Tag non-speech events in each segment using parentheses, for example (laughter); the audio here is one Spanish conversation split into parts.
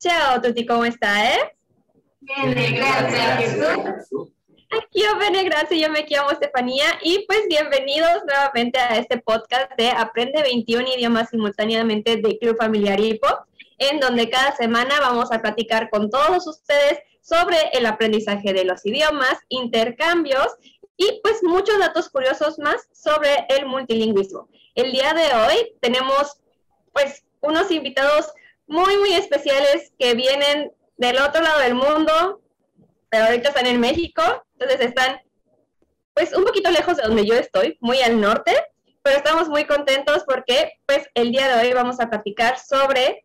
Ciao tutti, ¿cómo está, eh? Bene, gracias. Yo, bene, gracias. Yo me llamo Estefanía y pues bienvenidos nuevamente a este podcast de Aprende 21 idiomas simultáneamente de Club Familiar Hipo, en donde cada semana vamos a platicar con todos ustedes sobre el aprendizaje de los idiomas, intercambios y pues muchos datos curiosos más sobre el multilingüismo. El día de hoy tenemos pues unos invitados muy, muy especiales que vienen del otro lado del mundo, pero ahorita están en México, entonces están pues un poquito lejos de donde yo estoy, muy al norte, pero estamos muy contentos porque pues el día de hoy vamos a platicar sobre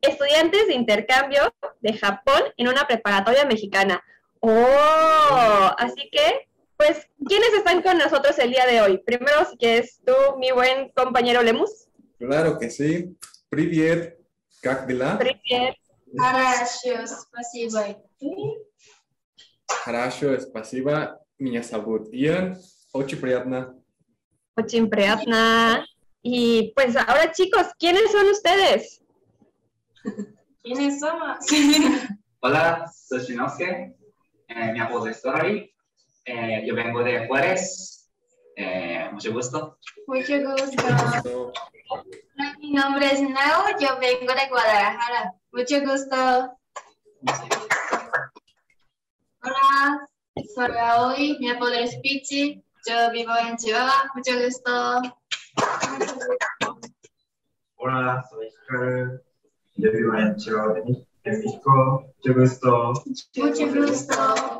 estudiantes de intercambio de Japón en una preparatoria mexicana. ¡Oh! Así que, pues, ¿quiénes están con nosotros el día de hoy? Primero, si quieres tú, mi buen compañero Lemus. Claro que sí. Priviet, как дела? Привет. Хорошо, спасибо. Хорошо, спасибо. Меня зовут Ian. Очень приятно. Очень приятно. Y pues ahora chicos, ¿quiénes son ustedes? ¿Quiénes somos? (laughs) Hola, soy Shinosuke. Eh, mi apodo es Tori. Eh, yo vengo de Juárez. Eh, mucho gusto. Mucho gusto. Mi nombre es Nao, yo vengo de Guadalajara. Mucho gusto. Hola, soy Aoi, mi apodo es Pichi. Yo vivo en Chihuahua. Mucho gusto. Hola, soy Hikaru. Yo vivo en Chihuahua, en México. Mucho gusto. Mucho gusto.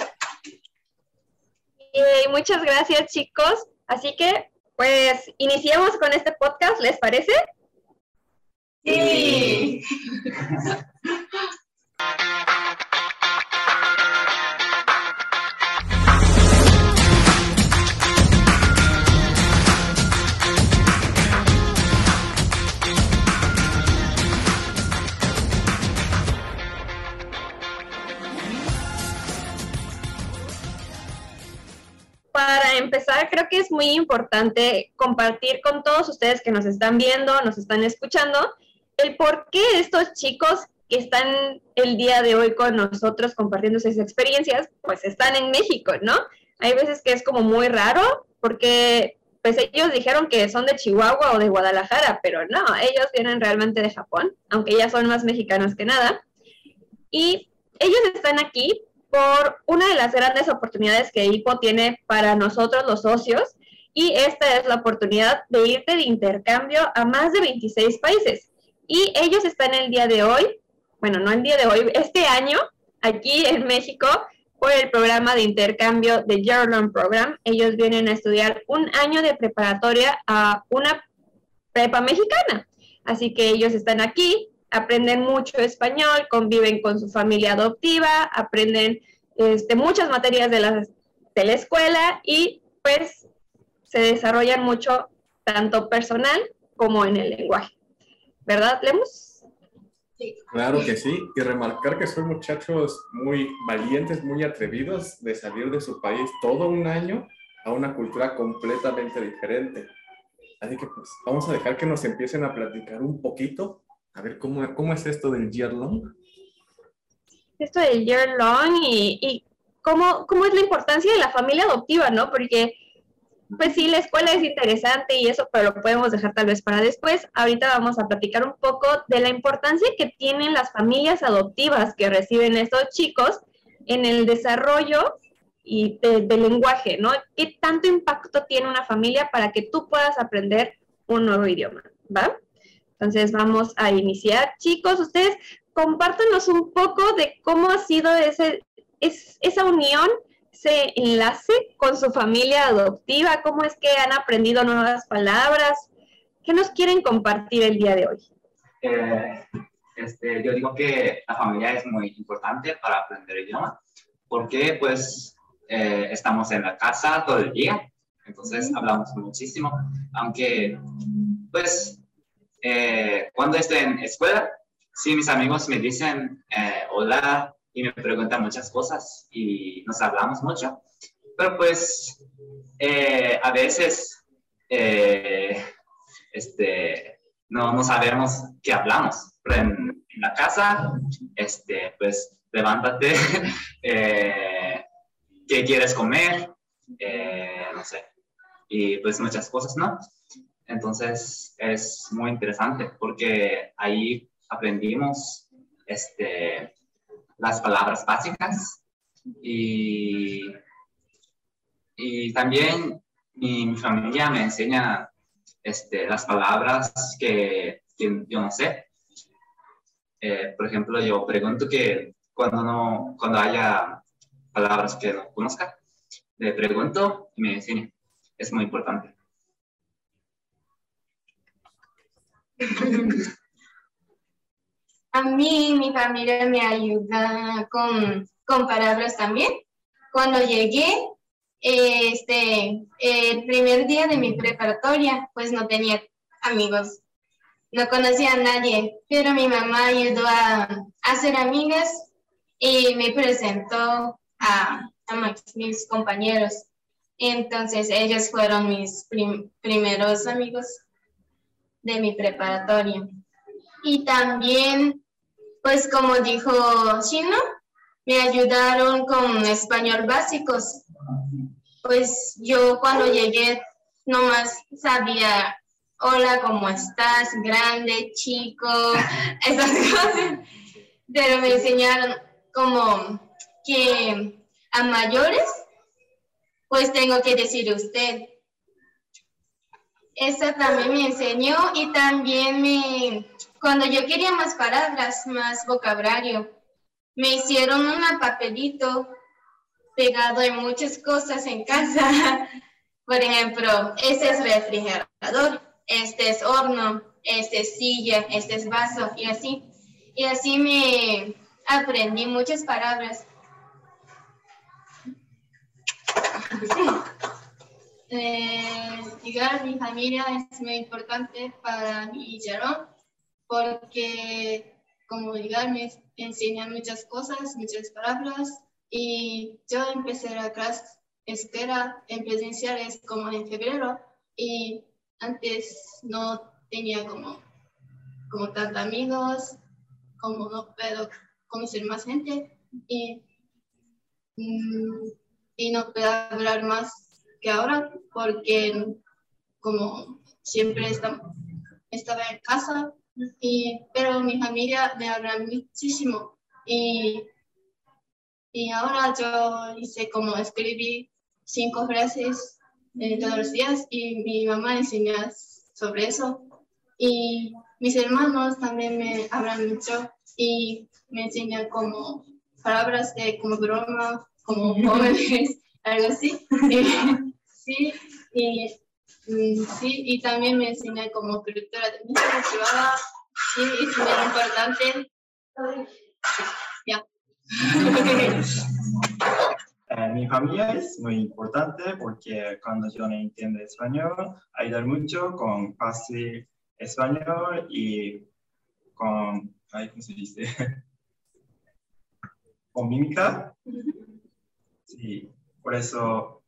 Y muchas gracias chicos. Así que pues iniciemos con este podcast, ¿les parece? Sí. (laughs) Creo que es muy importante compartir con todos ustedes que nos están viendo, nos están escuchando, el por qué estos chicos que están el día de hoy con nosotros compartiendo sus experiencias, pues están en México, ¿no? Hay veces que es como muy raro porque pues ellos dijeron que son de Chihuahua o de Guadalajara, pero no, ellos vienen realmente de Japón, aunque ya son más mexicanos que nada. Y ellos están aquí por una de las grandes oportunidades que IPO tiene para nosotros los socios, y esta es la oportunidad de irte de intercambio a más de 26 países. Y ellos están el día de hoy, bueno, no el día de hoy, este año, aquí en México, por el programa de intercambio de Year Program. Ellos vienen a estudiar un año de preparatoria a una prepa mexicana. Así que ellos están aquí, aprenden mucho español, conviven con su familia adoptiva, aprenden este, muchas materias de la, de la escuela y pues se desarrollan mucho tanto personal como en el lenguaje. ¿Verdad, Lemus? Claro que sí, y remarcar que son muchachos muy valientes, muy atrevidos de salir de su país todo un año a una cultura completamente diferente. Así que pues vamos a dejar que nos empiecen a platicar un poquito, a ver cómo, cómo es esto del year long. Esto del year long y, cómo, es la importancia de la familia adoptiva, ¿no? Porque pues sí, la escuela es interesante y eso, pero lo podemos dejar tal vez para después. Ahorita vamos a platicar un poco de la importancia que tienen las familias adoptivas que reciben estos chicos en el desarrollo y del lenguaje, ¿no? ¿Qué tanto impacto tiene una familia para que tú puedas aprender un nuevo idioma? ¿Va? Entonces vamos a iniciar. Chicos, ustedes compártanos un poco de cómo ha sido ese, es, esa unión ese enlace con su familia adoptiva? ¿Cómo es que han aprendido nuevas palabras? ¿Qué nos quieren compartir el día de hoy? Eh, este, yo digo que la familia es muy importante para aprender idioma, porque pues eh, estamos en la casa todo el día, entonces hablamos muchísimo, aunque pues eh, cuando estoy en escuela, sí mis amigos me dicen hola, y me preguntan muchas cosas y nos hablamos mucho. Pero pues eh, a veces eh, este, no, no sabemos qué hablamos. Pero en, en la casa, este, pues levántate, (laughs) eh, ¿qué quieres comer? Eh, no sé, y pues muchas cosas, ¿no? Entonces es muy interesante porque ahí aprendimos este, las palabras básicas y, también mi, familia me enseña este, las palabras que, yo no sé. Eh, por ejemplo, yo pregunto que cuando, no, cuando haya palabras que no conozca, le pregunto y me enseña. Es muy importante. A mí, mi familia me ayuda con, con palabras también. Cuando llegué, este, el primer día de mi preparatoria, pues no tenía amigos, no conocía a nadie, pero mi mamá ayudó a, hacer amigas y me presentó a, a mis compañeros. Entonces ellos fueron mis primeros amigos de mi preparatoria. Y también, pues como dijo Chino, me ayudaron con español básicos. Pues yo cuando llegué nomás sabía, hola, ¿cómo estás? Grande, chico, (laughs) esas cosas. Pero me enseñaron como que a mayores, pues tengo que decir usted. Esa también me enseñó y también me, cuando yo quería más palabras, más vocabulario, me hicieron un papelito pegado en muchas cosas en casa. (laughs) Por ejemplo, este es refrigerador, este es horno, este es silla, este es vaso y así. Y así me aprendí muchas palabras. (laughs) Eh, llegar mi familia es muy importante para mí y Jerón porque como llegar me enseñan muchas cosas, muchas palabras y yo empecé la clase espera en presenciales como en febrero y antes no tenía como, como tantos amigos, como no puedo conocer más gente y, mm, y no puedo hablar más que ahora porque como siempre estaba, estaba en casa, y, pero mi familia me habla muchísimo y, y ahora yo hice como escribí cinco frases eh, todos los días y mi mamá enseña sobre eso y mis hermanos también me hablan mucho y me enseñan como palabras de como broma, como (laughs) jóvenes, algo así. (laughs) Sí, y, sí, y también me enseña como mi privada, sí, es muy importante. Ya. Eh, mi familia es muy importante porque cuando yo no entiendo español, ayuda mucho con fácil español y con, ¿cómo se dice? (laughs) con mímica. Sí, por eso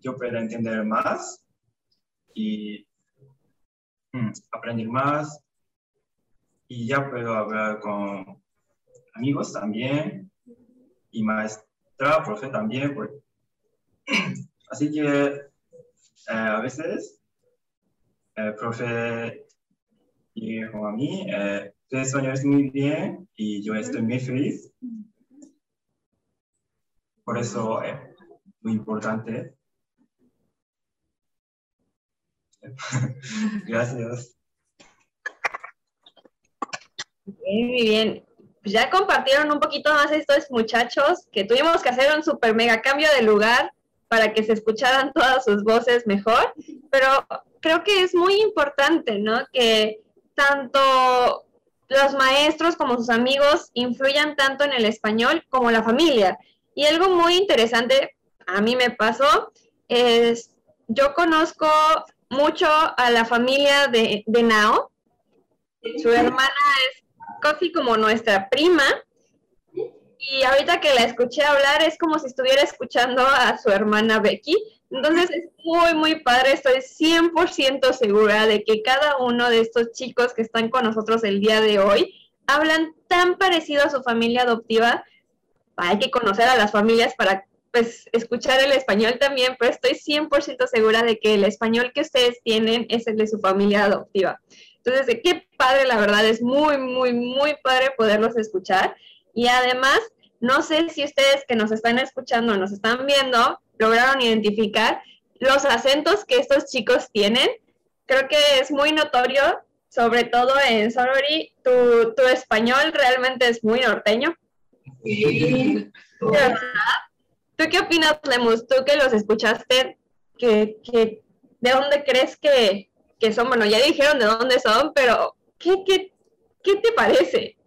yo puedo entender más y mm, aprender más y ya puedo hablar con amigos también y maestra, profe también. (clears throat) Así que eh, a veces el profe dijo a mí, eh, tu español es muy bien y yo estoy muy feliz. Por eso es muy importante (laughs) Gracias. muy bien. Pues ya compartieron un poquito más estos muchachos que tuvimos que hacer un super mega cambio de lugar para que se escucharan todas sus voces mejor, pero creo que es muy importante, ¿no? Que tanto los maestros como sus amigos influyan tanto en el español como la familia. Y algo muy interesante a mí me pasó es, yo conozco mucho a la familia de, de Nao. Su hermana es casi como nuestra prima. Y ahorita que la escuché hablar es como si estuviera escuchando a su hermana Becky. Entonces es muy, muy padre. Estoy 100% segura de que cada uno de estos chicos que están con nosotros el día de hoy hablan tan parecido a su familia adoptiva. Hay que conocer a las familias para pues escuchar el español también, pero estoy 100% segura de que el español que ustedes tienen es el de su familia adoptiva. Entonces, qué padre, la verdad, es muy, muy, muy padre poderlos escuchar. Y además, no sé si ustedes que nos están escuchando, nos están viendo, lograron identificar los acentos que estos chicos tienen. Creo que es muy notorio, sobre todo en Sorori, tu, tu español realmente es muy norteño. Sí. (laughs) ¿Tú qué opinas, Lemus? Tú que los escuchaste, que, ¿de dónde crees que, son? Bueno, ya dijeron de dónde son, pero ¿qué, qué, qué te parece?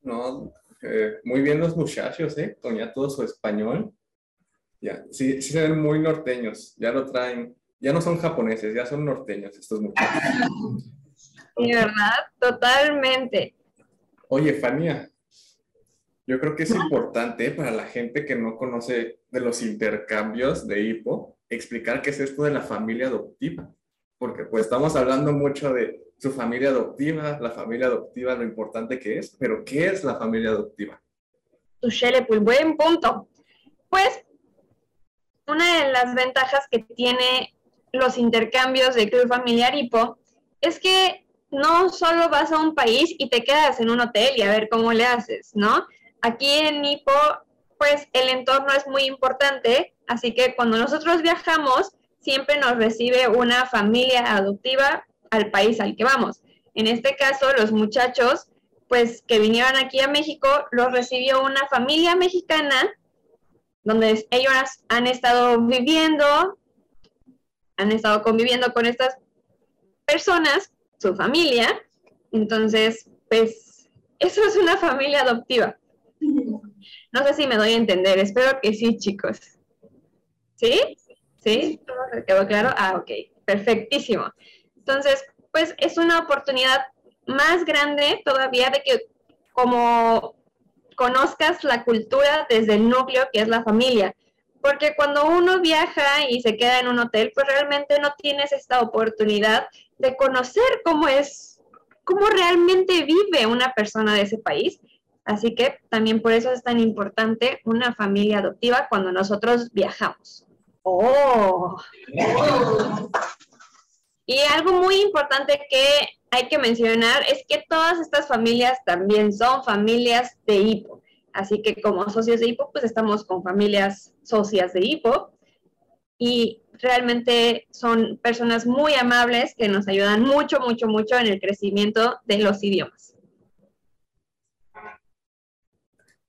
No, eh, muy bien los muchachos, ¿eh? Con ya todo su español. Ya, sí, sí se ven muy norteños, ya lo traen, ya no son japoneses, ya son norteños estos muchachos. (laughs) Sí, ¿verdad? Totalmente. Oye, Fania, yo creo que es importante para la gente que no conoce de los intercambios de hipo, explicar qué es esto de la familia adoptiva, porque pues estamos hablando mucho de su familia adoptiva, la familia adoptiva, lo importante que es, pero ¿qué es la familia adoptiva? Pues buen punto. Pues una de las ventajas que tiene los intercambios de club familiar hipo es que no solo vas a un país y te quedas en un hotel y a ver cómo le haces, ¿no? Aquí en Nipo, pues el entorno es muy importante, así que cuando nosotros viajamos, siempre nos recibe una familia adoptiva al país al que vamos. En este caso, los muchachos, pues que vinieron aquí a México, los recibió una familia mexicana, donde ellos han estado viviendo, han estado conviviendo con estas personas, su familia. Entonces, pues, eso es una familia adoptiva. No sé si me doy a entender, espero que sí, chicos. ¿Sí? ¿Sí? ¿Todo quedó claro? Ah, ok, perfectísimo. Entonces, pues es una oportunidad más grande todavía de que como conozcas la cultura desde el núcleo que es la familia. Porque cuando uno viaja y se queda en un hotel, pues realmente no tienes esta oportunidad de conocer cómo es, cómo realmente vive una persona de ese país Así que también por eso es tan importante una familia adoptiva cuando nosotros viajamos. Oh. Y algo muy importante que hay que mencionar es que todas estas familias también son familias de hipo. Así que como socios de hipo, pues estamos con familias socias de hipo y realmente son personas muy amables que nos ayudan mucho, mucho, mucho en el crecimiento de los idiomas.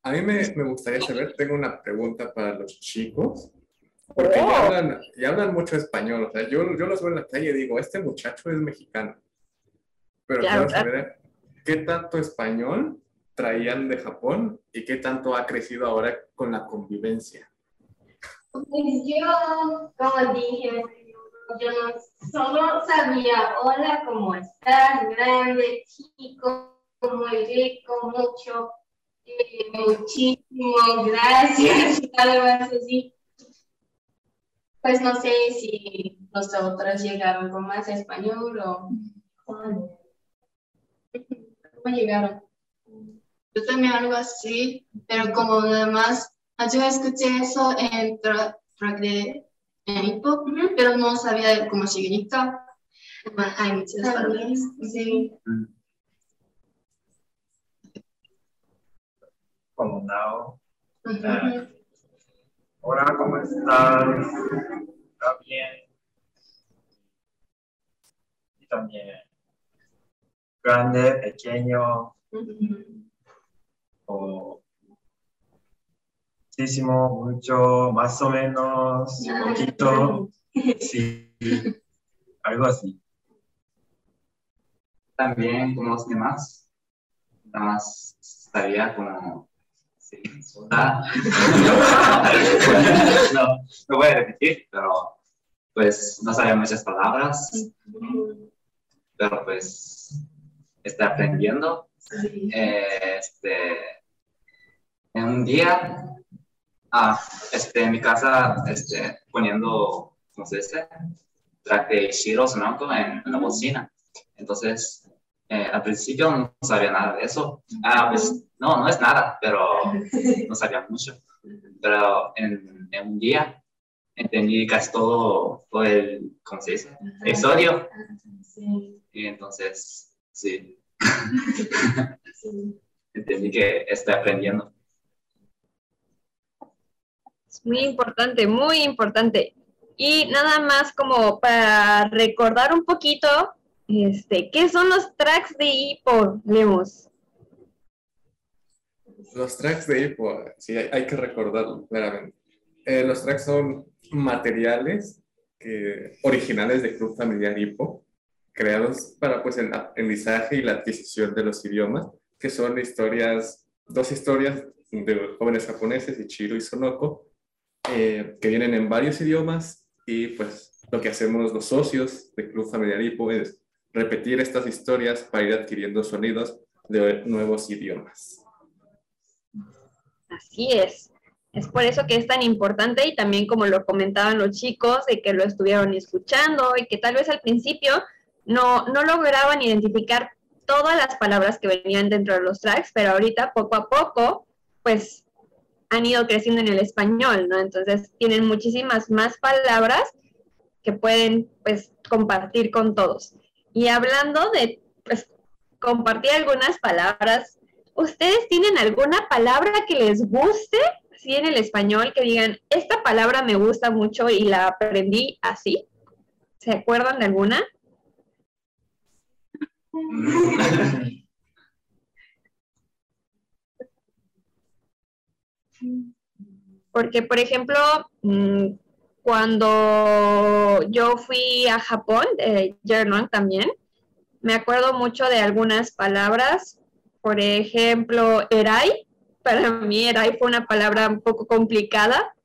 A mí me, me, gustaría saber, tengo una pregunta para los chicos, porque ya, oh. hablan, ya, hablan, mucho español. O sea, yo, yo los veo en la calle y digo, este muchacho es mexicano. Pero quiero saber qué tanto español traían de Japón y qué tanto ha crecido ahora con la convivencia. Pues yo, como dije, yo no solo sabía, hola, ¿cómo estás? Grande, chico, muy rico, mucho muchísimas gracias, (laughs) así. Pues no sé si nosotros llegaron con más español o cómo llegaron. Yo también algo así, pero como nada más, yo escuché eso en track de en pero no sabía cómo significa. Hay muchas palabras. Sí. Mm. Como. Eh, hola, ¿cómo estás? ¿Está bien? Y también grande, pequeño, o muchísimo, mucho, más o menos, poquito, sí, algo así. También como los demás, nada más estaría como Ah. (laughs) no, no voy a repetir, pero pues no sabía muchas palabras, pero pues está aprendiendo. este, en un día, ah, este, en mi casa, este, poniendo, ¿cómo se dice? De Shiro Sonoko en, en la bocina. Entonces, eh, al principio no sabía nada de eso. Ah, pues no, no es nada, pero (laughs) no sabía mucho. Pero en, en un día entendí casi todo, todo el, ¿cómo se dice? Episodio. Y entonces, (laughs) sí. entendí que estoy aprendiendo. Es muy importante, muy importante. Y nada más como para recordar un poquito, este, ¿qué son los tracks de hipo, Lemus? Los tracks de hipo, sí, hay, que recordarlo claramente. Eh, los tracks son materiales que, originales de Club Familiar Hipo, creados para pues, el aprendizaje y la adquisición de los idiomas, que son historias, dos historias de jóvenes japoneses, Ichiro y Sonoko, eh, que vienen en varios idiomas y pues lo que hacemos los socios de Club Familiar Hipo es repetir estas historias para ir adquiriendo sonidos de nuevos idiomas. Así es. Es por eso que es tan importante y también como lo comentaban los chicos, de que lo estuvieron escuchando y que tal vez al principio no, no lograban identificar todas las palabras que venían dentro de los tracks, pero ahorita poco a poco, pues han ido creciendo en el español, ¿no? Entonces tienen muchísimas más palabras que pueden, pues, compartir con todos. Y hablando de, pues, compartir algunas palabras, ¿ustedes tienen alguna palabra que les guste así en el español que digan, esta palabra me gusta mucho y la aprendí así? ¿Se acuerdan de alguna? (laughs) Porque, por ejemplo, mm, cuando yo fui a Japón, German también, me acuerdo mucho de algunas palabras. Por ejemplo, erai, para mí Erai fue una palabra un poco complicada.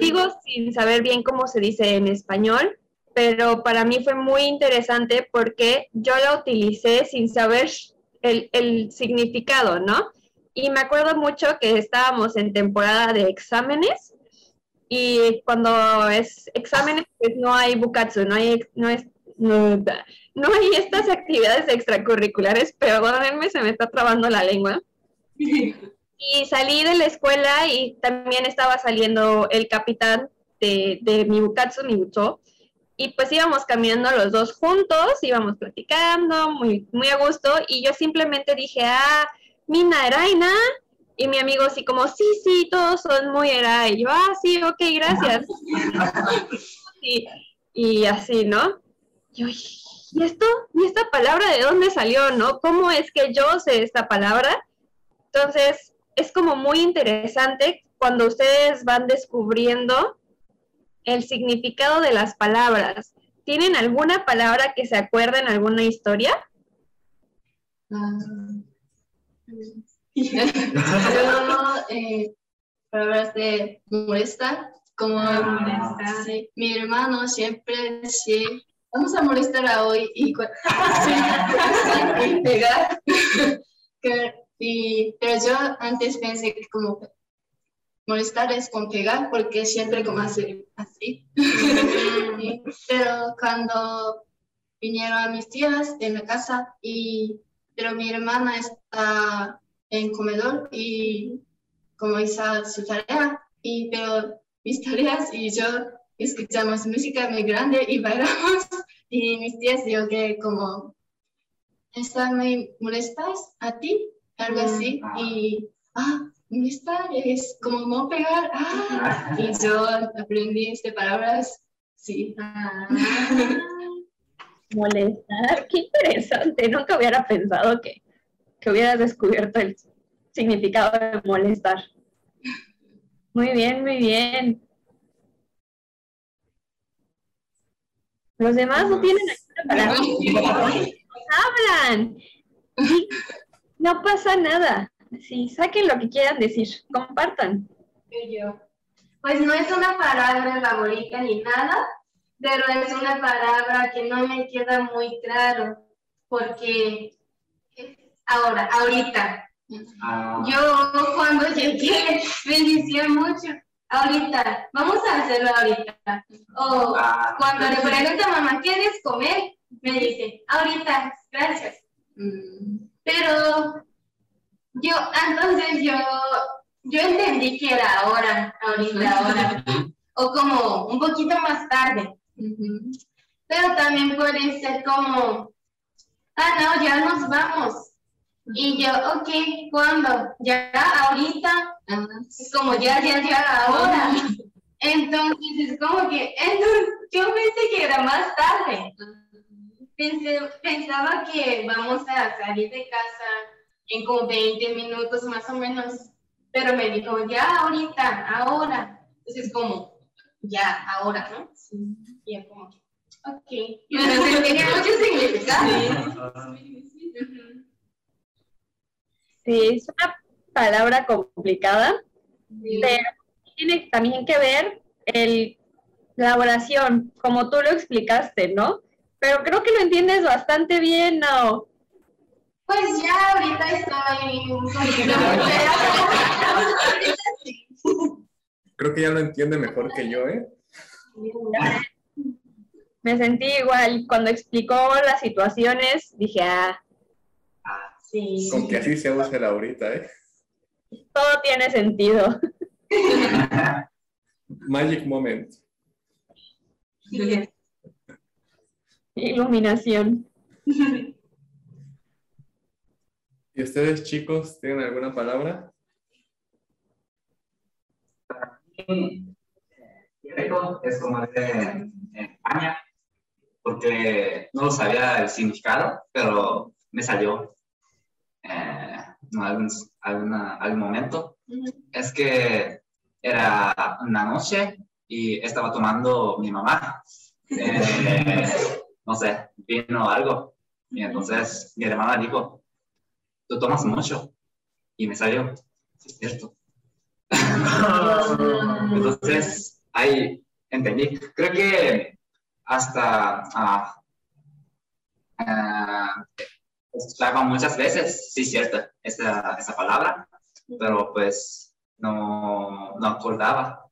Sigo sin saber bien cómo se dice en español, pero para mí fue muy interesante porque yo la utilicé sin saber el, el significado, ¿no? Y me acuerdo mucho que estábamos en temporada de exámenes y cuando es exámenes pues no hay bukatsu, no hay, no es, no, no hay estas actividades extracurriculares, perdónenme, se me está trabando la lengua. (laughs) Y salí de la escuela y también estaba saliendo el capitán de, de mi Bukatsu, mi Bucho, y pues íbamos caminando los dos juntos, íbamos platicando muy, muy a gusto, y yo simplemente dije, ah, Mina Eraina, y mi amigo así como, sí, sí, todos son muy Erai, y yo, ah, sí, ok, gracias. (laughs) y, y así, ¿no? Yo, ¿y esto? ¿Y esta palabra de dónde salió, no? ¿Cómo es que yo sé esta palabra? Entonces, es como muy interesante cuando ustedes van descubriendo el significado de las palabras. ¿Tienen alguna palabra que se acuerden, alguna historia? Uh, (laughs) eh, palabras de molestar, como mi hermano siempre sí, vamos a molestar a hoy y, (laughs) pegar. (laughs) Y, pero yo antes pensé que como molestar es con pegar, porque siempre como así. así. pero cuando vinieron a mis tías en la casa, y, pero mi hermana está en comedor y como hizo su tarea, y, pero mis tareas y yo escuchamos música muy grande y bailamos, (laughs) y mis tías dijo que como, ¿están muy molestas a ti? algo así, y, ah, está? Es como no pegar, ah, (laughs) y yo aprendí estas palabras, sí. Ah. (laughs) Molestar, qué interesante, nunca hubiera pensado que, que hubieras descubierto el significado de molestar. Muy bien, muy bien. Los demás no tienen palabra. Hablan. No pasa nada. Sí, saquen lo que quieran decir, compartan. Pues no es una palabra favorita ni nada, pero es una palabra que no me queda muy claro, porque ahora, ahorita. Ah. Yo cuando llegué (laughs) me decía mucho, ahorita, vamos a hacerlo ahorita. O ah. cuando le pregunto a mamá, ¿quieres comer? Me dice, ahorita, gracias. Mm, Pero yo, entonces yo, yo entendí que era ahora, ahorita, ahora, (laughs) o como un poquito más tarde. Pero también puede ser como, ah, no, ya nos vamos. Y yo, ok, ¿cuándo? Ya, ahorita, es como ya, ya, ya, ahora. Entonces es como que, entonces, yo pensé que era más tarde. Pensé, pensaba que vamos a salir de casa en como 20 minutos más o menos, pero me dijo, ya ahorita, ahora. Entonces como, ya, ahora, ¿no? Y (laughs) yo como, ok. Entonces tenía mucho significado. Ujú. Sí, es una palabra complicada, pero tiene también que ver el, la oración, como tú lo explicaste, ¿no? Pero creo que lo entiendes bastante bien, ¿no? Pues ya ahorita estoy. (laughs) Creo que ya lo entiende mejor que yo, ¿eh? (laughs) Me sentí igual. Cuando explicó las situaciones, dije, ah, Sí. Con que así se usa el ahorita, ¿eh? todo tiene sentido. (laughs) Magic moment. Iluminación. ¿Y ustedes, chicos, tienen alguna palabra? Quevedo es como de en España, porque no sabía el significado, pero me salió eh, algún, alguna- algún momento. Es que era una noche y estaba tomando mi mamá, eh, (laughs) no sé, vino algo. Y entonces mi hermana dijo, tú tomas mucho. Y me salió, sí, es cierto. (laughs) Entonces, ahí entendí. Creo que hasta ah, ah, escuchaba muchas veces, sí, cierto, esa, esa palabra, pero pues no, no acordaba.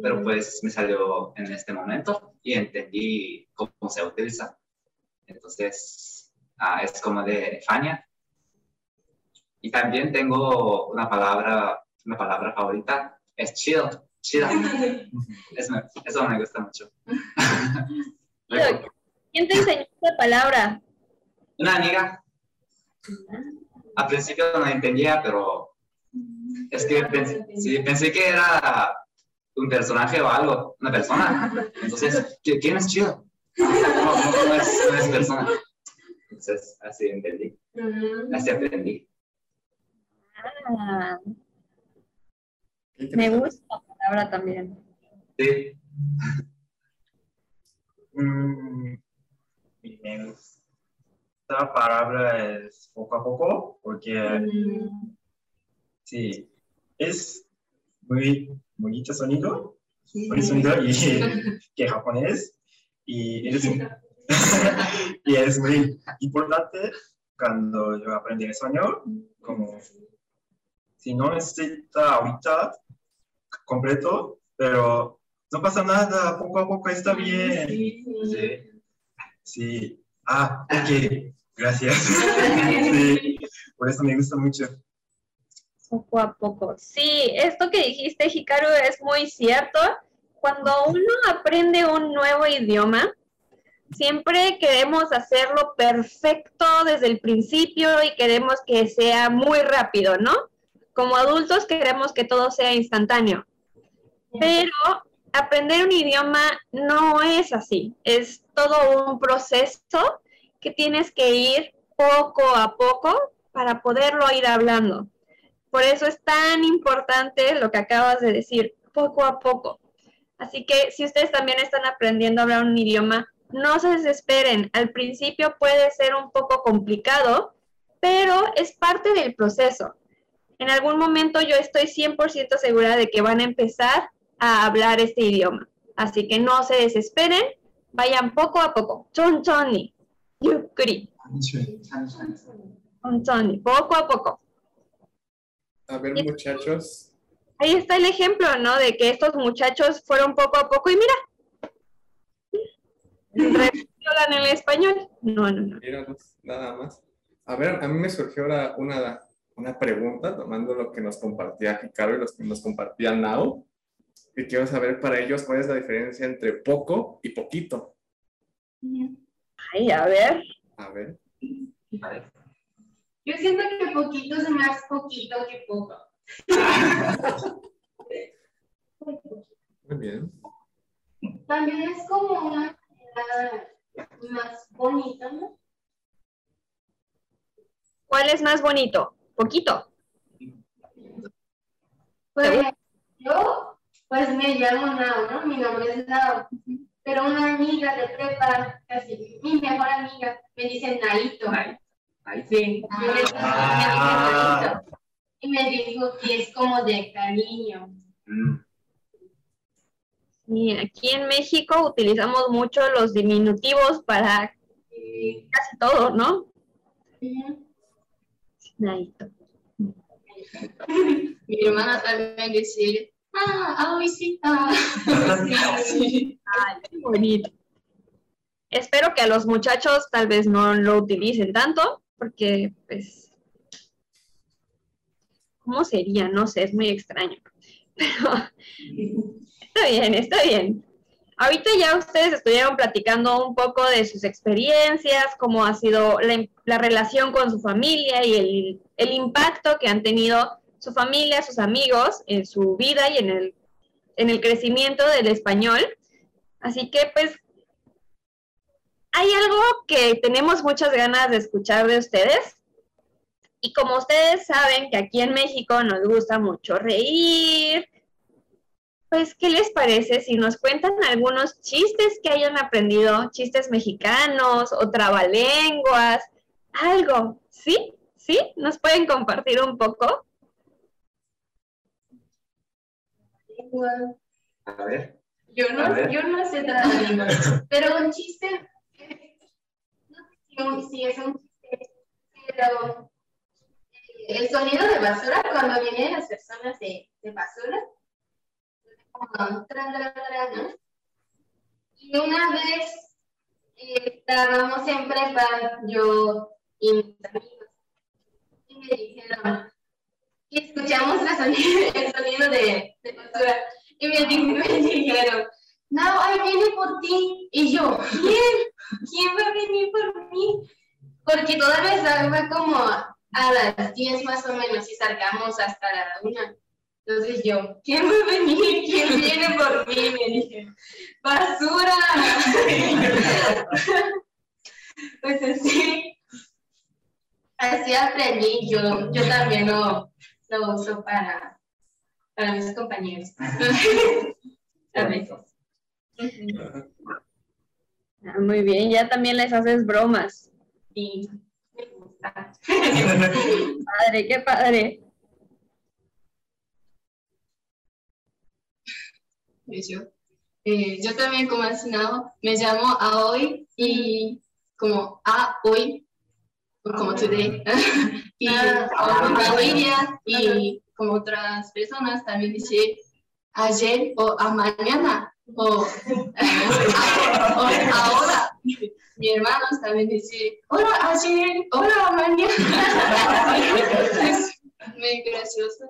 Pero pues me salió en este momento y entendí cómo se utiliza. Entonces, ah, es como de Fania. Y también tengo una palabra, una palabra favorita, es chill, chida. (laughs) Eso, eso me gusta mucho. (laughs) (laughs) ¿Quién te enseñó esta palabra? Una amiga, al principio no entendía, pero es que pensé, sí, pensé que era un personaje o algo, una persona. Entonces, ¿qui- ¿quién es chido? No, no, no es, no es persona. Entonces, así entendí, así aprendí. Ah, me gusta la palabra también. Sí, (laughs) Mm, y me gusta palabra es poco a poco, porque sí, es muy bonito sonido, buen sonido y (laughs) que japonés, y es, (laughs) y es muy importante cuando yo aprendí español, como si no necesita ahorita completo, pero no pasa nada, poco a poco está bien. sí. Sí. Ah, ok. Gracias. (laughs) Sí. Por eso me gusta mucho. Poco a poco. Sí, esto que dijiste, Hikaru, es muy cierto. Cuando uno aprende un nuevo idioma, siempre queremos hacerlo perfecto desde el principio y queremos que sea muy rápido, ¿no? Como adultos queremos que todo sea instantáneo. Pero aprender un idioma no es así, es todo un proceso que tienes que ir poco a poco para poderlo ir hablando. Por eso es tan importante lo que acabas de decir, poco a poco. Así que si ustedes también están aprendiendo a hablar un idioma, no se desesperen. Al principio puede ser un poco complicado, pero es parte del proceso. En algún momento yo estoy 100% segura de que van a empezar a hablar este idioma. Así que no se desesperen, vayan poco a poco. Chonchoni, yukuri, poco a poco. A ver, muchachos. Ahí está el ejemplo, ¿no? De que estos muchachos fueron poco a poco y mira. Hablan en el español. No, no, no. Míranos, nada más. A ver, a mí me surgió ahora una, una pregunta, tomando lo que nos compartía Hikaru y los que nos compartía Nao. Y quiero saber para ellos cuál es la diferencia entre poco y poquito. Ay, a ver. A ver. Yo siento que poquito es más poquito que poco. Muy bien. También es como una más bonita, ¿no? ¿Cuál es más bonito? Poquito. Pues yo, pues me llamo Nao, ¿no? Mi nombre es Nao. Pero una amiga de prepa, casi mi mejor amiga, me dice Naito. Ahí sí. Y me dice- me dice Naito. Y me dijo que es como de cariño. Mm. Sí, aquí en México utilizamos mucho los diminutivos para casi todo, ¿no? ujú. Naito. Mi hermana también dice, ah, Aoisita. (laughs) Sí. Ay, qué bonito. Espero que a los muchachos tal vez no lo utilicen tanto, porque pues, ¿cómo sería? No sé, es muy extraño. (laughs) Pero está bien, está bien. Ahorita ya ustedes estuvieron platicando un poco de sus experiencias, cómo ha sido la, la relación con su familia y el, el impacto que han tenido su familia, sus amigos en su vida y en el, en el crecimiento del español. Así que pues hay algo que tenemos muchas ganas de escuchar de ustedes. Y como ustedes saben que aquí en México nos gusta mucho reír, pues ¿qué les parece si nos cuentan algunos chistes que hayan aprendido, chistes mexicanos o trabalenguas, algo? ¿Sí? ¿Sí? ¿Nos pueden compartir un poco? A ver. Yo no, ver. yo no sé trabalenguas, pero un chiste, no sé si es un chiste, pero eh, el sonido de basura cuando vienen las personas de, de basura, como tran, tran, ¿no? Y una vez eh, estábamos en prepa, yo y mis amigos, y me dijeron escuchamos (laughs) el sonido de, basura. Y me, di- me dijeron, no, ahí viene por ti. Y yo, ¿quién? ¿Quién va a venir por mí? Porque todavía salgo como a las 10 más o menos y salgamos hasta la una. Entonces yo, ¿quién va a venir? ¿Quién viene por mí? Me dije, ¡basura! (laughs) pues así, así aprendí. Yo, yo también lo, lo uso para, para mis compañeros. (laughs) (laughs) A veces. Ah, muy bien, ya también les haces bromas. Me gusta. (laughs) Padre, qué padre. Y yo, eh, yo también como has mencionado, me llamo Aoi y como A hoy, como today. (laughs) y Ah. mi familia y como otras personas también dice ayer o a mañana o, (laughs) o ahora. Mi hermano también dice hola ayer, hola mañana. es (laughs) muy gracioso.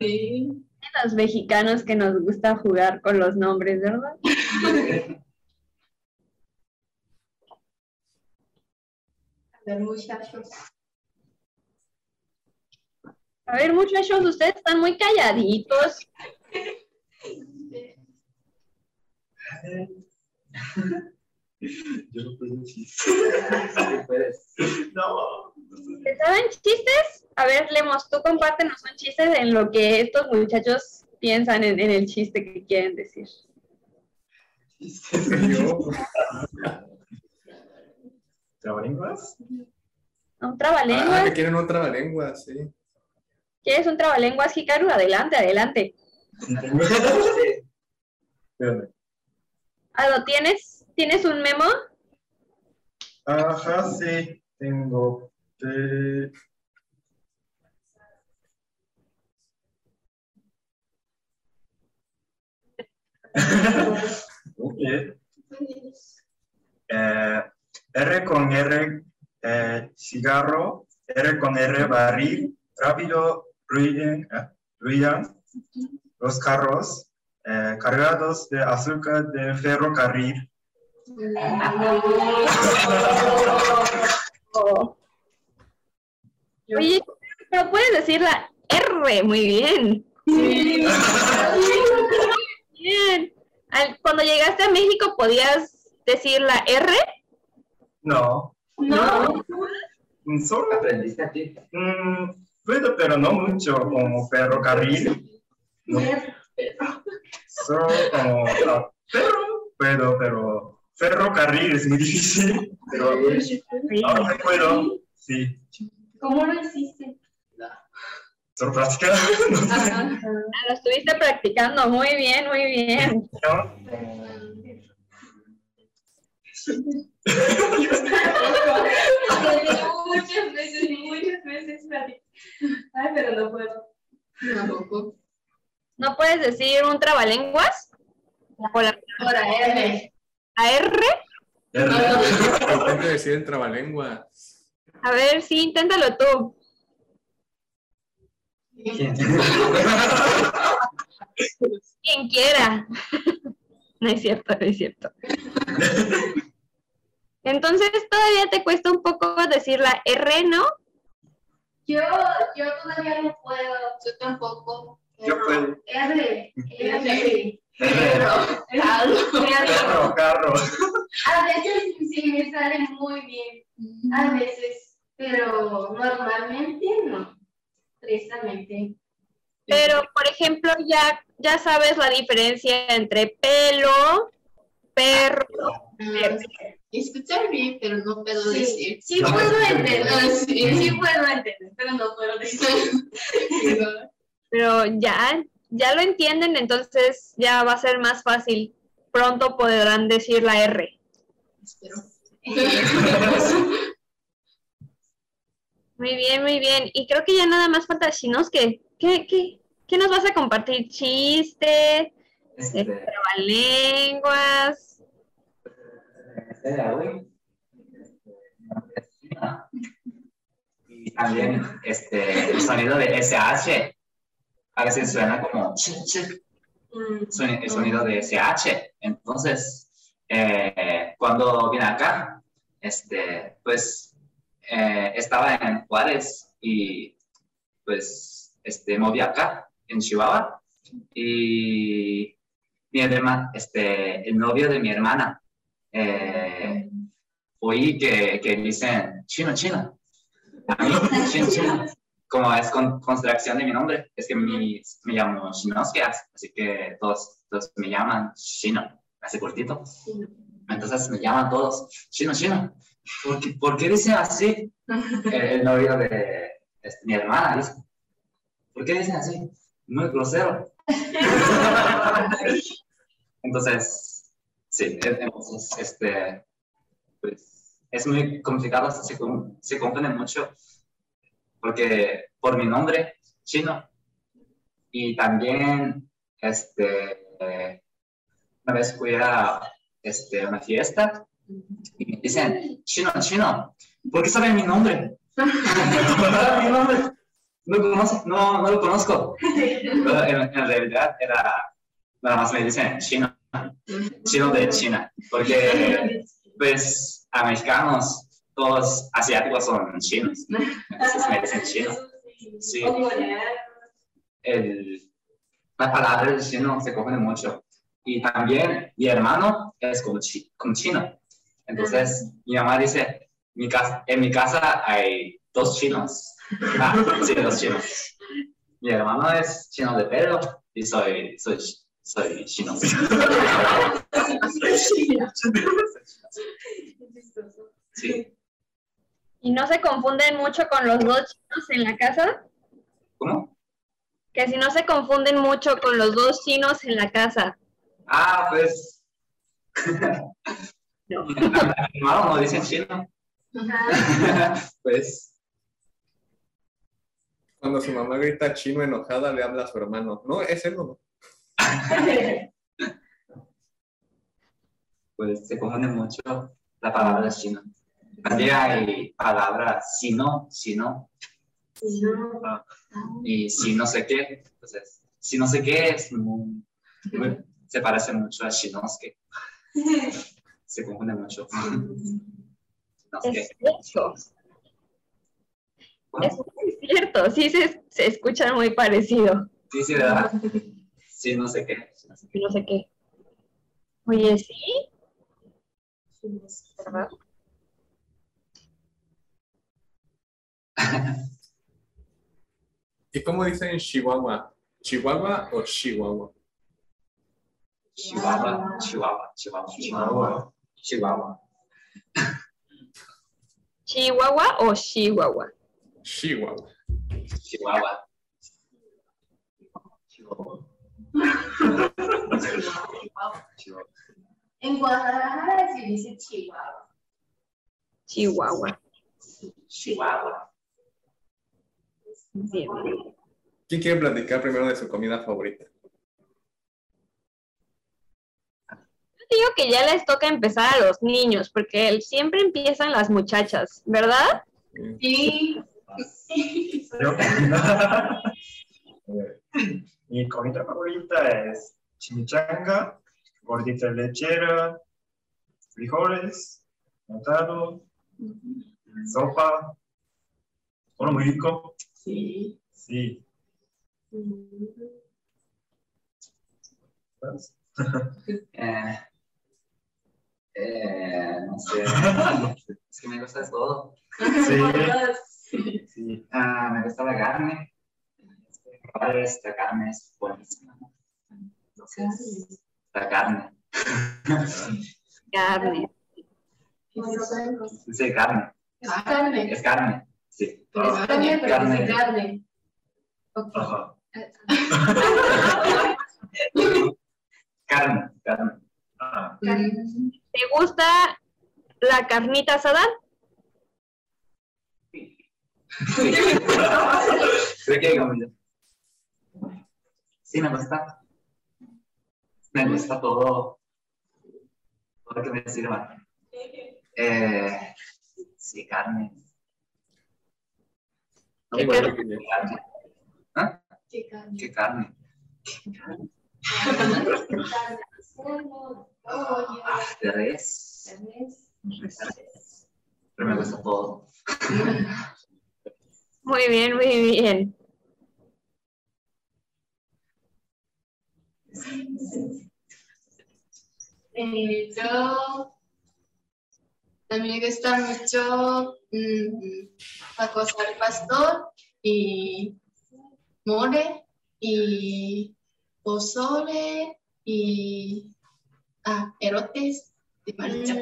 Sí. Los mexicanos que nos gusta jugar con los nombres, ¿verdad? Ver, muchachos. A ver, muchachos, ustedes están muy calladitos. (laughs) Yo no puedo puedes. No. ¿Se saben chistes? A ver, Lemos, tú compártenos un chiste en lo que estos muchachos piensan en, en el chiste que quieren decir. Yo, ¿Trabalenguas? ¿Un ah, trabalenguas? que quieren un trabalengua, sí. ¿Quieres un trabalenguas, Hikaru? Adelante, adelante. Ah, ¿lo (laughs) tienes? ¿Tienes un memo? Ajá, sí, tengo. eh, (laughs) ok. Eh, R con R, eh, cigarro, R con R, barril, rápido, ruidan, eh, ruidan los carros eh, cargados de azúcar de ferrocarril. Oye, pero puedes decir la R, muy bien. Bien. Al- cuando llegaste a México, ¿podías decir la R? No, No, mm, solo ¿Aprendiste a ti? mm, puedo, pero no mucho como ferrocarril. No, solo como, ah, pero puedo, pero ferrocarril es muy difícil. Pero ahora sí puedo, sí. ¿cómo lo hiciste? Solo (laughs) no sé. Ah, Lo estuviste practicando, muy bien, muy bien. ¿No? muchas veces, muchas veces. Ay, pero no puedo. Tampoco. ¿No puedes decir un trabalenguas? ¿O la, R. la R? Intenta decir en trabalengua. A ver, sí, inténtalo tú. Quien quiera. (laughs) No es cierto, no es cierto. (laughs) Entonces, todavía te cuesta un poco decir la R, ¿no? Yo, yo todavía no puedo. Yo tampoco. Yo puedo. R. R. Pero, Carro, carro. A veces sí me sale muy bien. A veces. Pero normalmente no. Precisamente. Pero, por ejemplo, ya, ya sabes la diferencia entre pelo, perro. escuchar bien, pero no puedo Sí, decir. sí puedo entender. Ah, sí. Sí puedo entender, pero no puedo decir. Pero ya, ya lo entienden, entonces ya va a ser más fácil. Pronto podrán decir la R. Espero. Muy bien, muy bien. Y creo que ya nada más falta Shinosuke. ¿Qué, qué, qué nos vas a compartir? ¿Chiste? Este, ¿Trabalenguas? Y también este, el sonido de SH. A veces suena como el sonido de SH. Entonces, eh, cuando vine acá, este, pues eh, estaba en Juárez y pues este, moví acá, en Chihuahua. Y mi hermana, este, el novio de mi hermana, eh, oí que, que dicen chino, chino. A (laughs) mí, chino, chino. Como es con, construcción de mi nombre, es que mi, me llamo Shinosuke, así que todos, todos me llaman Shino, así cortito. Entonces me llaman todos Chino, Chino. ¿Por qué, por qué dicen así? El, (laughs) el novio de este, mi hermana dice, ¿por qué dicen así? Muy grosero. (laughs) Entonces, sí, entonces, este, pues, es muy complicado, se, se confunde mucho, porque por mi nombre, chino, y también, este, una vez fui a este, una fiesta, y me dicen, chino, chino, ¿por qué saben mi nombre? ¿Saben (laughs) (laughs) mi nombre? No, conoce- no, no lo conozco. (laughs) Pero en, en realidad era, nada más me dicen chino, chino de China, porque pues a mexicanos todos asiáticos son chinos, entonces me dicen chino. Sí, el, la palabra chino se confunde mucho. Y también mi hermano es como chino. Entonces mi mamá dice, mi casa, en mi casa hay dos chinos. Ah, sí, dos chinos. Mi hermano es chino de pelo y soy, soy, soy chino. Sí. ¿Y no se confunden mucho con los dos chinos en la casa? ¿Cómo? Que si no se confunden mucho con los dos chinos en la casa. Ah, pues. (laughs) No. (laughs) Hermano no dicen chino. (laughs) pues. Cuando su mamá grita chino enojada, le habla a su hermano. No, es él no. (laughs) pues se confunde mucho la palabra chino. También hay palabras si no, si no, Sí, no. y si no sé qué. Entonces, si no sé qué es muy- muy- se parece mucho a Shinosuke. (laughs) Se confunde mucho. Es cierto. Es muy cierto. Sí, se, se escuchan muy parecido. Sí, sí, ¿verdad? (laughs) Sí, no sé qué. sí, no sé qué. No sé qué. Oye, sí. ¿Verdad? ¿Y cómo dicen Chihuahua? ¿Chihuahua o Chihuahua? Chihuahua, Chihuahua, Chihuahua, Chihuahua, Chihuahua. ¿Chihuahua o Chihuahua? Chihuahua. Chihuahua. Chihuahua. En Guadalajara se dice Chihuahua. Chihuahua. Chihuahua. Bien. ¿Quién quiere platicar primero de su comida favorita? Yo digo que ya les toca empezar a los niños, porque siempre empiezan las muchachas, ¿verdad? Sí. (laughs) Eh, Mi comida favorita es chimichanga, gordita lechera, frijoles, montado, sopa. Todo muy rico. Sí. Sí. (laughs) Eh, eh, no sé. (laughs) Es que me gusta todo. Sí. (laughs) Sí. Ah, me gusta la carne. Esta carne es buenísima. Entonces, la carne. (laughs) Carne. Sí, carne. Carne. Es carne. Sí. Pero es carne, pero Carne. dice carne. (laughs) Carne, carne. Ah, ¿Te gusta la carnita asada? Sí. (laughs) Creo que comida. Sí, me gusta. Me gusta todo. Todo lo que me sirva. Eh, sí, carne. No ¿Qué puedo carne? carne. ¿Ah? Qué carne. ¿Qué carne? Ah, de res. Pero me gusta todo. (laughs) Muy bien, muy bien. Eh, yo también gusta mucho mm, tacos al pastor y mole y pozole y ah, erotes de marcha.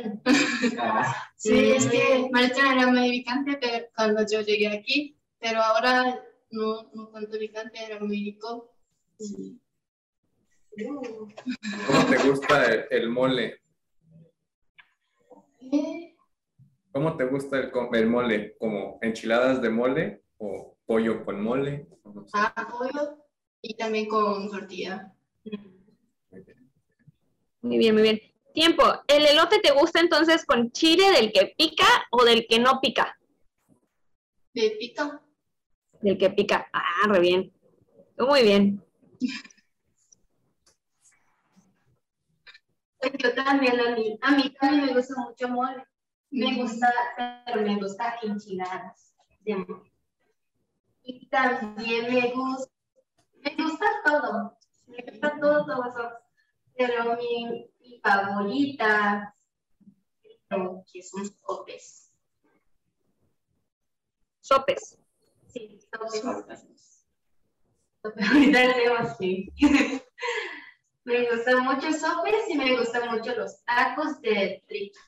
Ah, (laughs) Sí, es que marcha era muy picante pero cuando yo llegué aquí, pero ahora no, no tanto picante, era muy rico. ¿Cómo te gusta el, el mole? ¿Cómo te gusta el, mole? ¿Como enchiladas de mole o pollo con mole? O no sé. ah, pollo y también con tortilla. Muy bien, muy bien. Tiempo. ¿El elote te gusta entonces con chile del que pica o del que no pica? De pica. Del que pica. Ah, re bien. Muy bien. Pues Yo también, a mí, a mí también me gusta mucho mole. Me gusta, pero me gusta enchiladas de mole. Y también me gusta, me gusta todo. Me gusta todo, todo eso. Pero mi, mi favorita, creo que son sopes. Sopes. Sí, sopes. Ahorita tenemos sí. (laughs) Me gustan mucho sopes y me gustan mucho los tacos de tripa.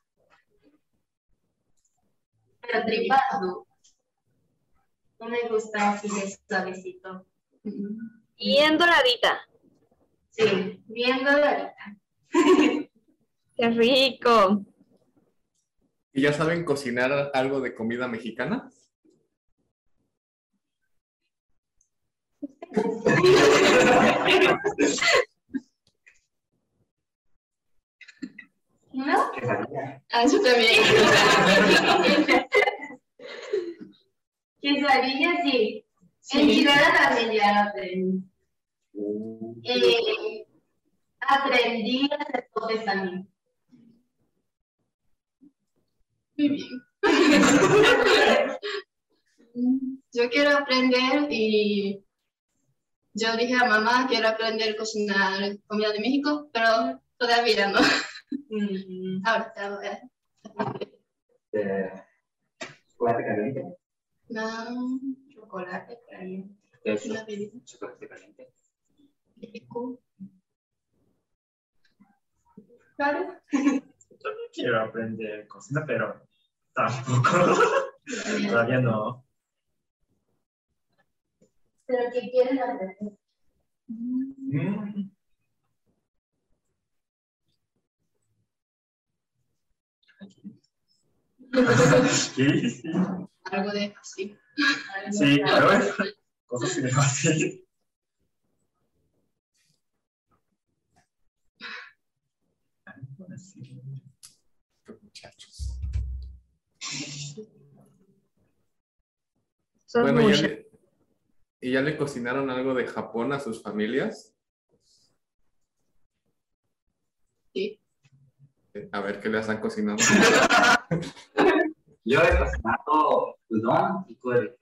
Pero tripa no. No me gusta así de suavecito. Bien doradita. Sí, bien doradita. Qué rico. ¿Y ya saben cocinar algo de comida mexicana? (laughs) ¿No? quesadilla. Ah, yo también. (laughs) Quesadilla, sí. Sí. Enchilada también ya aprendí. Eh, aprendí a hacer toques también. Muy (laughs) bien. Yo quiero aprender y yo dije a mamá quiero aprender a cocinar comida de México, pero todavía no. Ahora te voy a Eh, chocolate caliente. No, Chocolate caliente. ¿Qué es una bebida. chocolate caliente? Claro. Quiero aprender cocina, pero tampoco. (laughs) Todavía no. Pero ¿qué quieren aprender? Mm. (laughs) Sí, sí. Algo de así. Sí, claro. Cosas que me. Los muchachos. Son Bueno, ¿ya le- ¿y ya le cocinaron algo de Japón a sus familias? Sí. A ver qué les han cocinado. (laughs) (laughs) Yo he cocinado udon y curry.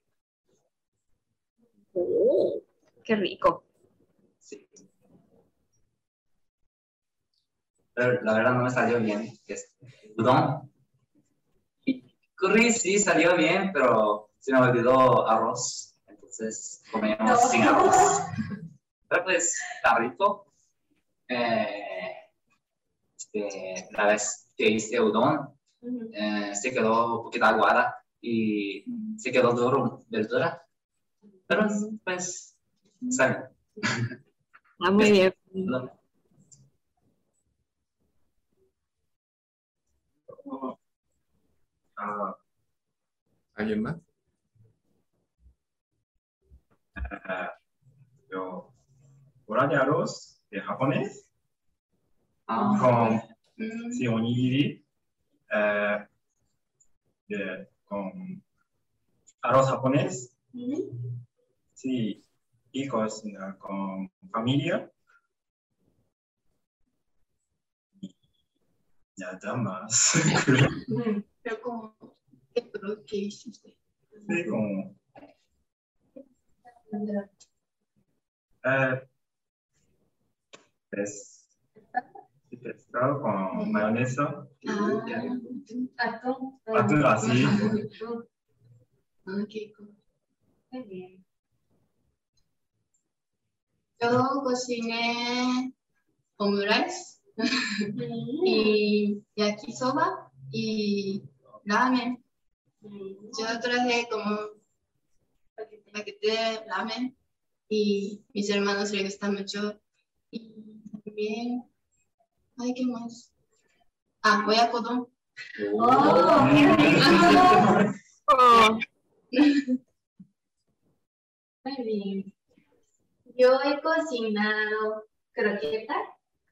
Oh, qué rico. Sí. Pero la verdad no me salió bien. Udon. Y curry sí salió bien, pero se me olvidó arroz. Entonces comíamos sin arroz. Pero pues está rico. Eh, este, la vez que hice udon, eh, se quedó un poquito aguada y se quedó duro verdura. Pero pues, está bien. Ah, muy bien. No. Ah, ¿Alguien más? ah, yo, bola de arroz de japonés Ah, con Mm, sí, onigiri eh, de, con arroz japonés. Sí, y cocinar con familia. Y nada más. (laughs) Pero como, ¿qué qué hiciste? Sí, con eh, sí, pescado con mayonesa. Ah, Atún. Atún, así. Ah, qué cool. Muy bien. Yo cociné omurice (laughs) y yakisoba y ramen. Yo traje como paquete de ramen y mis hermanos les gusta mucho. Y también, ay, ¿qué más? Ah, voy a codón. Oh, rico. Oh, Muy bien. Yo he cocinado croqueta,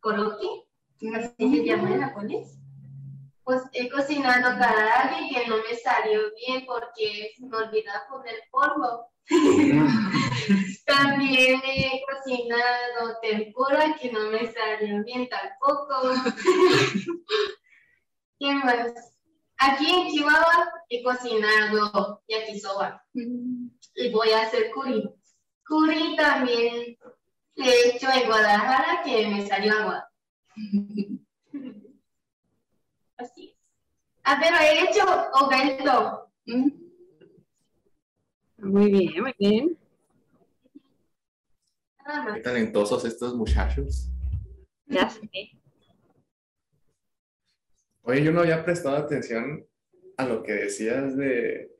koroke, así se llama en japonés. Pues he cocinado karaage que no me salió bien porque me olvidé poner polvo. (laughs) También he cocinado tempura que no me salió bien tampoco. (laughs) ¿Qué más? Aquí en Chihuahua he cocinado yakisoba Mm, y voy a hacer curry. Curry también he hecho en Guadalajara que me salió agua. (laughs) Así es. Ah, pero he hecho ovento. mm. muy bien, muy bien. Qué talentosos estos muchachos. Ya sé. Oye, yo no había prestado atención a lo que decías de,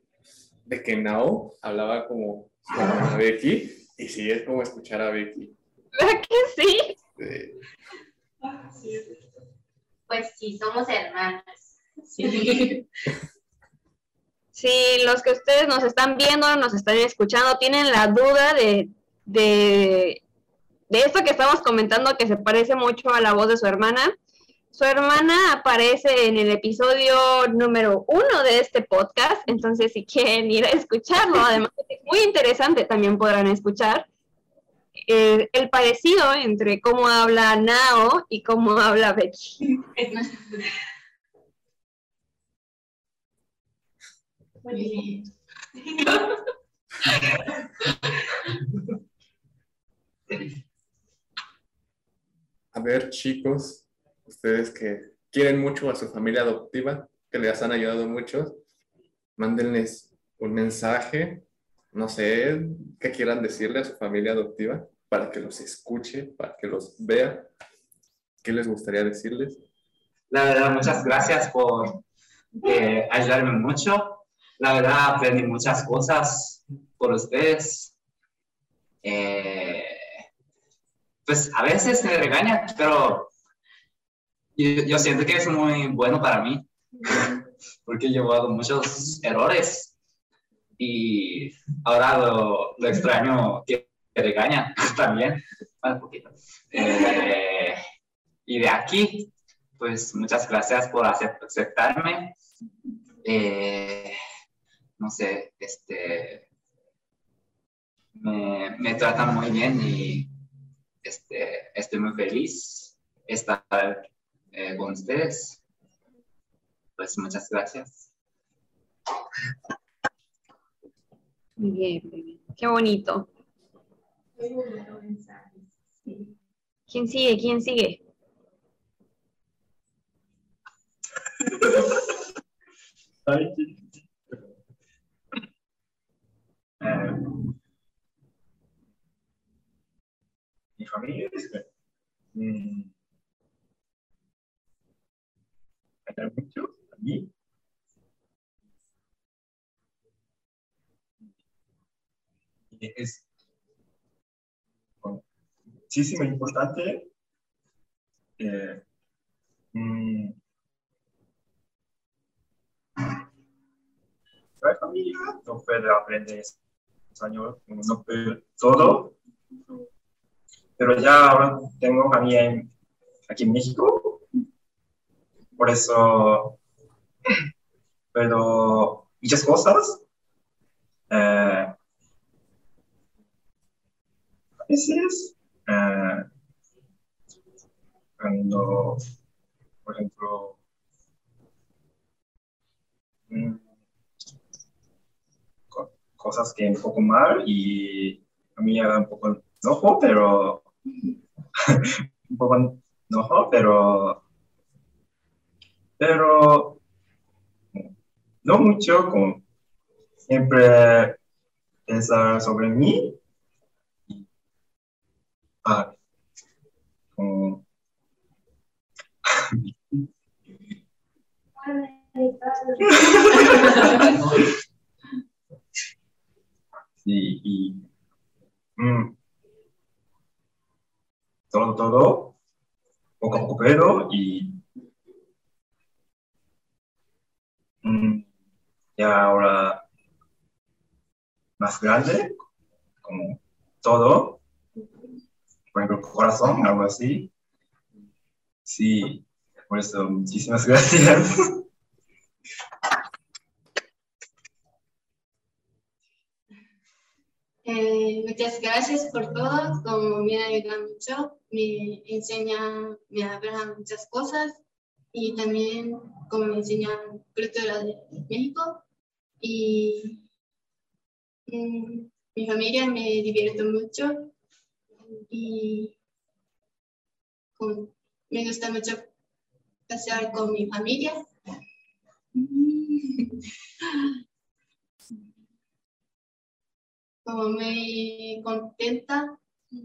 de que Nao hablaba como, como a (laughs) Becky, y sí es como escuchar a Becky. ¿Verdad que sí? Eh, Pues sí, somos hermanas. Sí. (laughs) Si los que ustedes nos están viendo, nos están escuchando, tienen la duda de, de, de esto que estamos comentando que se parece mucho a la voz de su hermana, Su hermana aparece en el episodio número uno de este podcast, entonces si quieren ir a escucharlo, además es muy interesante, también podrán escuchar eh, el parecido entre cómo habla Nao y cómo habla Becky. (laughs) A ver, chicos, ustedes que quieren mucho a su familia adoptiva, que les han ayudado mucho, mándenles un mensaje, no sé, qué quieran decirle a su familia adoptiva para que los escuche, para que los vea. ¿Qué les gustaría decirles? La verdad, muchas gracias por eh, ayudarme mucho. La verdad, aprendí muchas cosas por ustedes. Eh, pues a veces me regañan, pero yo, siento que es muy bueno para mí, porque he llevado muchos errores y ahora lo, lo extraño que regañan (laughs) también, un poquito. Eh, y de aquí, pues muchas gracias por aceptarme. Eh, no sé, este, me, me, tratan muy bien y este, estoy muy feliz de estar eh, con ustedes. Pues muchas gracias. Muy bien, muy bien. Qué bonito. ¿Quién sigue? ¿Quién sigue? (laughs) mi familia que mm, hay mucho a mí es muchísimo importante eh, mm, la familia no puede aprender español, no puede todo, pero ya ahora tengo familia aquí en México, por eso (clears throat) pero muchas cosas. Eh, a veces eh, cuando, por ejemplo, mm, cosas que un poco mal y a mí me da un poco enojo, pero (laughs) un poco enojo, pero pero no mucho, como siempre pensar sobre mí Ah, (laughs) (laughs) sí, y mm, todo, todo, poco a poco pero y mm, ya ahora más grande, como todo, por ejemplo, corazón, algo así. Sí, por eso, muchísimas (laughs) gracias. Eh, muchas gracias por todo, como me ayuda mucho, me enseña, me habla muchas cosas y también como me enseña cultura de México y mm, mi familia me divierte mucho y me gusta mucho pasar con mi familia. (laughs) Como muy contenta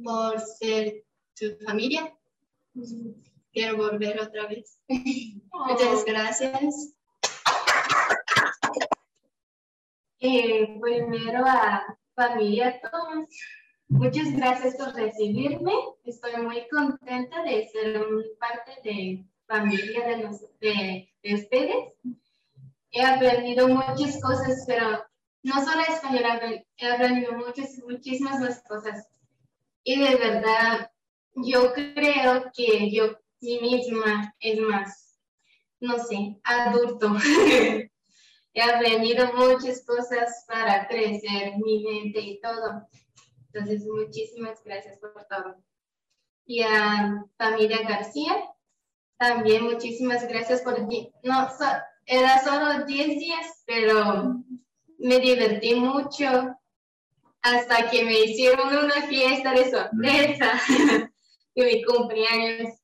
por ser tu familia. Quiero volver otra vez. Muchas gracias. Eh, primero a familia Thomas. Muchas gracias por recibirme. Estoy muy contenta de ser parte de familia de, los, de, ustedes. He aprendido muchas cosas, pero no solo español, he aprendido muchas, muchísimas más cosas. Y de verdad, yo creo que yo mí misma, es más, no sé, adulto. (laughs) He aprendido muchas cosas para crecer mi mente y todo. Entonces, muchísimas gracias por todo. Y a familia García, también muchísimas gracias por... No, era solo 10 días, pero me divertí mucho hasta que me hicieron una fiesta de sorpresa (laughs) de mi cumpleaños.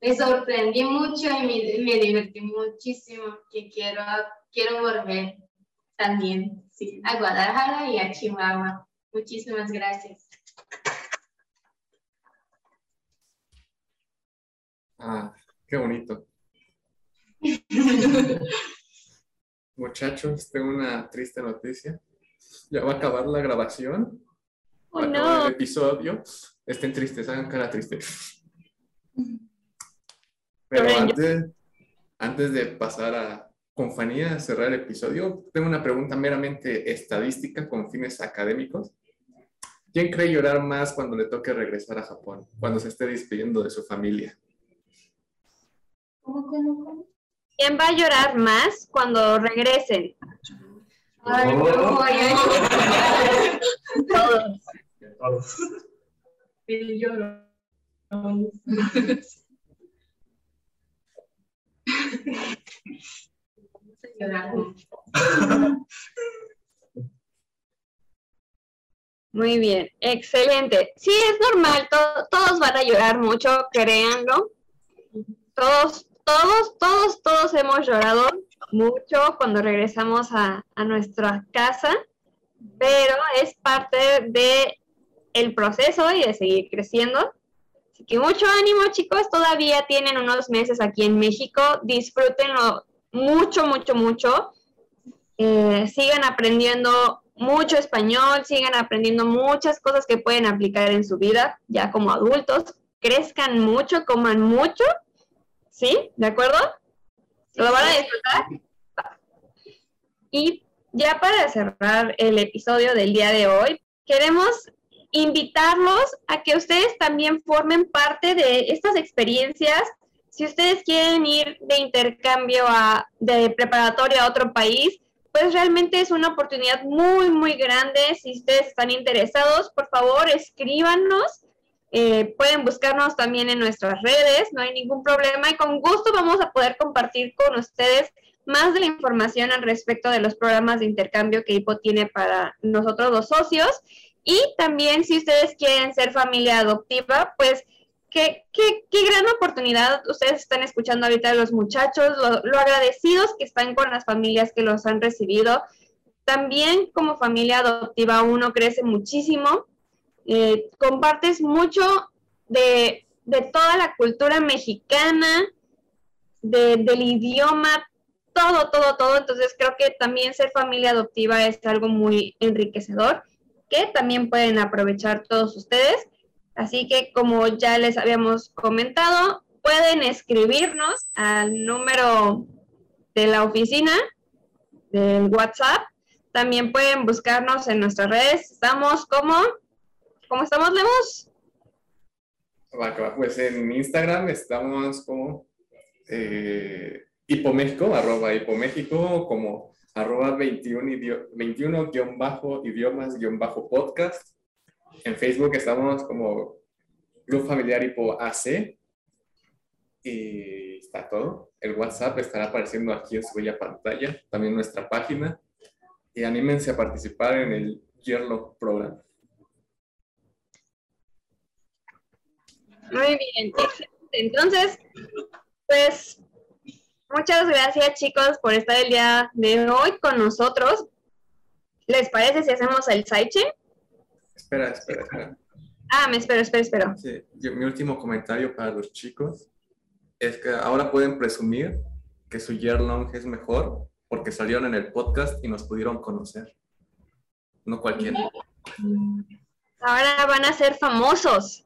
Me sorprendí mucho y me, me divertí muchísimo, que quiero, quiero volver también sí, a Guadalajara y a Chihuahua. Muchísimas gracias. Ah, qué bonito. (laughs) Muchachos, tengo una triste noticia. Ya va a acabar la grabación. Oh, va a acabar no. el episodio. Estén tristes, hagan cara triste. Pero antes, antes de pasar a Confanía, a cerrar el episodio, tengo una pregunta meramente estadística con fines académicos. ¿Quién cree llorar más cuando le toque regresar a Japón? Cuando se esté despidiendo de su familia. ¿Cómo, cómo, cómo? ¿Quién va a llorar más cuando regresen? Ay, no, ay. Todos. Todos. A llorar mucho. Muy bien, excelente. Sí, es normal, to- todos van a llorar mucho, créanlo. Todos, todos, todos, todos hemos llorado mucho cuando regresamos a, a nuestra casa, pero es parte de el proceso y de seguir creciendo. Así que mucho ánimo, chicos. Todavía tienen unos meses aquí en México. Disfrútenlo mucho, mucho, mucho. Eh, sigan aprendiendo mucho español, sigan aprendiendo muchas cosas que pueden aplicar en su vida ya como adultos. Crezcan mucho, coman mucho. ¿Sí? ¿De acuerdo? ¿Lo van a disfrutar? Y ya para cerrar el episodio del día de hoy, queremos invitarlos a que ustedes también formen parte de estas experiencias. Si ustedes quieren ir de intercambio a, de preparatoria a otro país, pues realmente es una oportunidad muy, muy grande. Si ustedes están interesados, por favor, escríbanos. Eh, pueden buscarnos también en nuestras redes, no hay ningún problema y con gusto vamos a poder compartir con ustedes más de la información al respecto de los programas de intercambio que IPO tiene para nosotros los socios. Y también si ustedes quieren ser familia adoptiva, pues qué, qué, qué gran oportunidad. Ustedes están escuchando ahorita a los muchachos, lo, lo agradecidos que están con las familias que los han recibido. También como familia adoptiva uno crece muchísimo, eh, compartes mucho de, de toda la cultura mexicana, de, del idioma, todo, todo, todo. Entonces creo que también ser familia adoptiva es algo muy enriquecedor que también pueden aprovechar todos ustedes. Así que como ya les habíamos comentado, pueden escribirnos al número de la oficina del WhatsApp. También pueden buscarnos en nuestras redes. Estamos como, ¿cómo estamos, va. Pues en Instagram estamos como eh, hipoméxico, arroba hipoméxico, como arroba 21, idio- 21-idiomas-podcast. En Facebook estamos como Club Familiar Hipo AC. Y está todo. El WhatsApp estará apareciendo aquí en su bella pantalla. También nuestra página. Y anímense a participar en el Yearlog Program. Muy bien. Entonces, pues muchas gracias chicos por estar el día de hoy con nosotros. ¿Les parece si hacemos el sidechain? Espera, espera, espera. Ah, me espero, espero, espero. Sí, yo- mi último comentario para los chicos es que ahora pueden presumir que su year long es mejor porque salieron en el podcast y nos pudieron conocer. No cualquiera. Ahora van a ser famosos.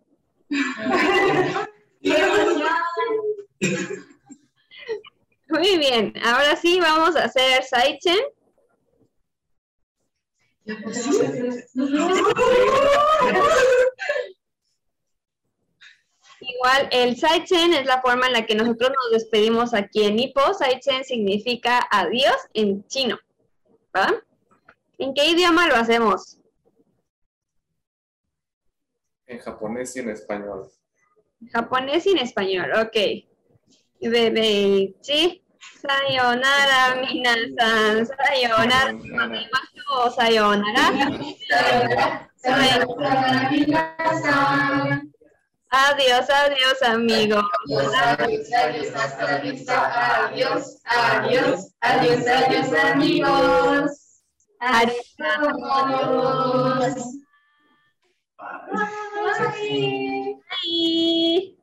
(laughs) Muy bien, ahora sí vamos a hacer sidechain. Igual, el Saichen es la forma en la que nosotros nos despedimos aquí en Nipo. Saichen significa adiós en chino. ¿verdad? ¿En qué idioma lo hacemos? En japonés y en español. Japonés y en español, ok. Bebé, sí. Sayonara, minasan. Sayonara. Sayonara. Sayonara. Adiós, adiós, amigos. Adiós, adiós, hasta la vista. Adiós, adiós, adiós, adiós, amigos. Adiós. Bye. Bye.